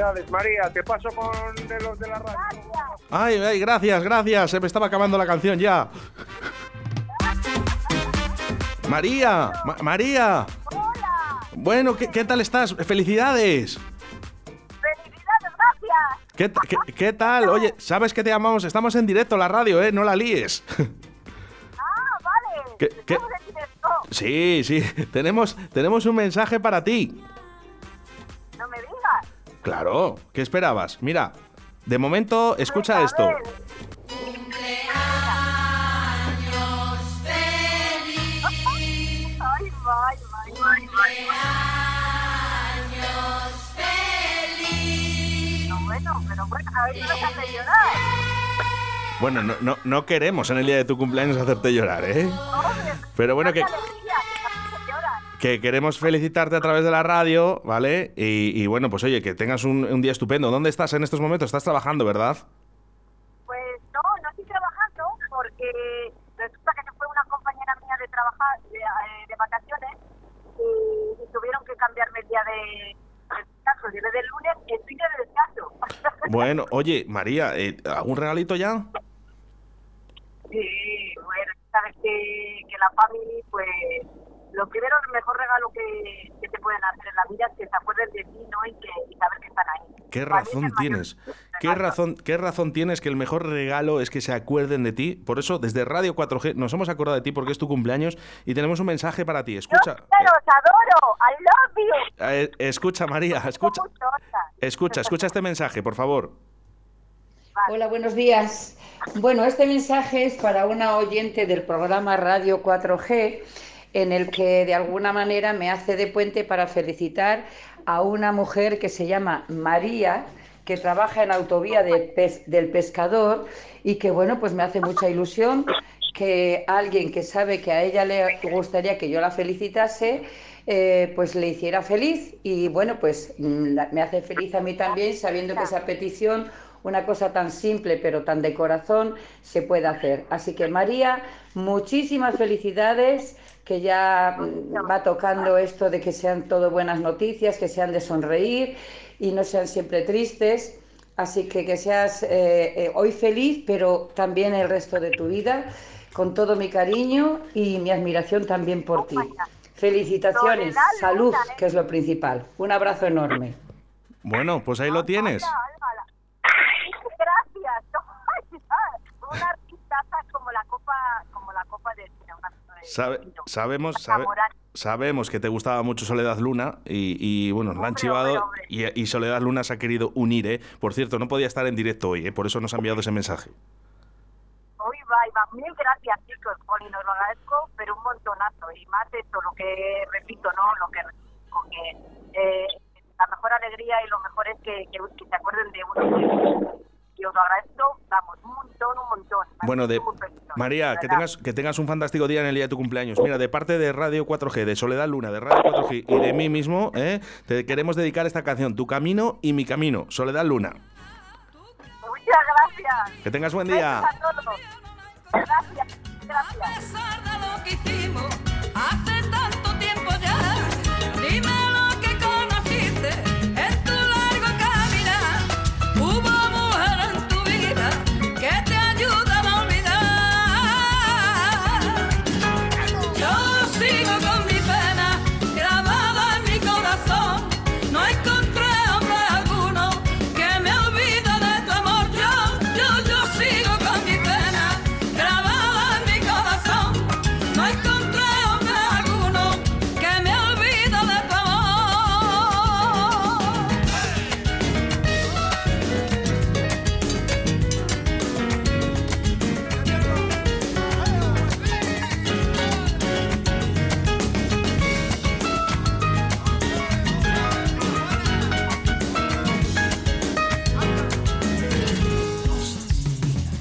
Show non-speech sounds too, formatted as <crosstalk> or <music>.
Felicidades, María. Te paso con los de la radio. Ay, ay, gracias, gracias. Se me estaba acabando la canción ya. María, Ma- María. Hola, Bueno, ¿qué, qué tal estás? Felicidades. felicidades, gracias. ¿Qué, ta- qué- qué tal? Oye, ¿sabes que te llamamos? Estamos en directo la radio, ¿eh? No la líes. Ah, vale. ¿Qué- qué? Estamos en directo. Sí, sí. <laughs> Tenemos, tenemos un mensaje para ti. No. Claro. ¿Qué esperabas? Mira, de momento, escucha esto. ver. Ay, ay, ay, ay, ay, No, bueno, pero bueno, a ver nos hace llorar. Bueno, no, no, no queremos en el día de tu cumpleaños hacerte llorar, ¿eh? Pero bueno, que. Que queremos felicitarte a través de la radio, ¿vale? Y, y bueno, pues oye, que tengas un, un día estupendo. ¿Dónde estás en estos momentos? Estás trabajando, ¿verdad? Pues no, no estoy trabajando porque resulta que se fue una compañera mía de trabajar de, eh, de vacaciones y, y tuvieron que cambiarme el día de, de descanso. Yo desde el lunes el fin de descanso. <laughs> Bueno, oye, María, eh, ¿algún regalito ya? sí, bueno, sabes que, que la familia, pues lo primero, el mejor regalo que, que te pueden hacer en la vida es que se acuerden de ti, ¿no? Y, que, y saber que están ahí. ¿Qué Para razón tienes? ¿Qué razón, ¿Qué razón tienes que el mejor regalo es que se acuerden de ti? Por eso, desde Radio 4G nos hemos acordado de ti porque es tu cumpleaños y tenemos un mensaje para ti. Yo Escucha, quiero, os adoro, I love you. eh, eh, escucha María, escucha, escucha, escucha este mensaje, por favor. Hola, buenos días. Bueno, este mensaje es para una oyente del programa Radio 4G, en el que de alguna manera me hace de puente para felicitar a una mujer que se llama María, que trabaja en autovía de del pescador y que, bueno, pues me hace mucha ilusión que alguien que sabe que a ella le gustaría que yo la felicitase, eh, pues le hiciera feliz y bueno, pues mm, me hace feliz a mí también sabiendo que esa petición, una cosa tan simple pero tan de corazón, se puede hacer. Así que María, muchísimas felicidades, que ya mm, va tocando esto de que sean todo buenas noticias, que sean de sonreír y no sean siempre tristes. Así que que seas eh, eh, hoy feliz, pero también el resto de tu vida, con todo mi cariño y mi admiración también por ti. Felicitaciones, salud, ¿eh? que es lo principal. Un abrazo enorme. Bueno, pues ahí lo tienes. Hala, hala. Gracias. Ay, ay, Una artistaza como la copa, como la copa de mira, una copa de Sabe- sabemos, sabe- sabemos que te gustaba mucho Soledad Luna y, y, bueno, la han chivado hombre, hombre. y, y Soledad Luna se ha querido unir, ¿eh? Por cierto, no podía estar en directo hoy, ¿eh? Por eso nos ha enviado ese mensaje. Hoy va, y va. Mil gracias, chicos, Poli, nos lo agradezco, pero un montonazo. Y más esto, lo que repito, ¿no? Lo que, con que eh, la mejor alegría y lo mejor es que, que, que se acuerden de uno. Y os lo agradezco, vamos, un montón, un montón. Bueno, de muy María, que tengas, que tengas un fantástico día en el día de tu cumpleaños. Mira, de parte de Radio 4G, de Soledad Luna, de Radio 4G y de mí mismo, ¿eh? te queremos dedicar esta canción, Tu Camino y Mi Camino, Soledad Luna. Muchas gracias. Que tengas buen día. Gracias. A todos. gracias. gracias. Pesar de lo que hicimos hace tanto tiempo ya,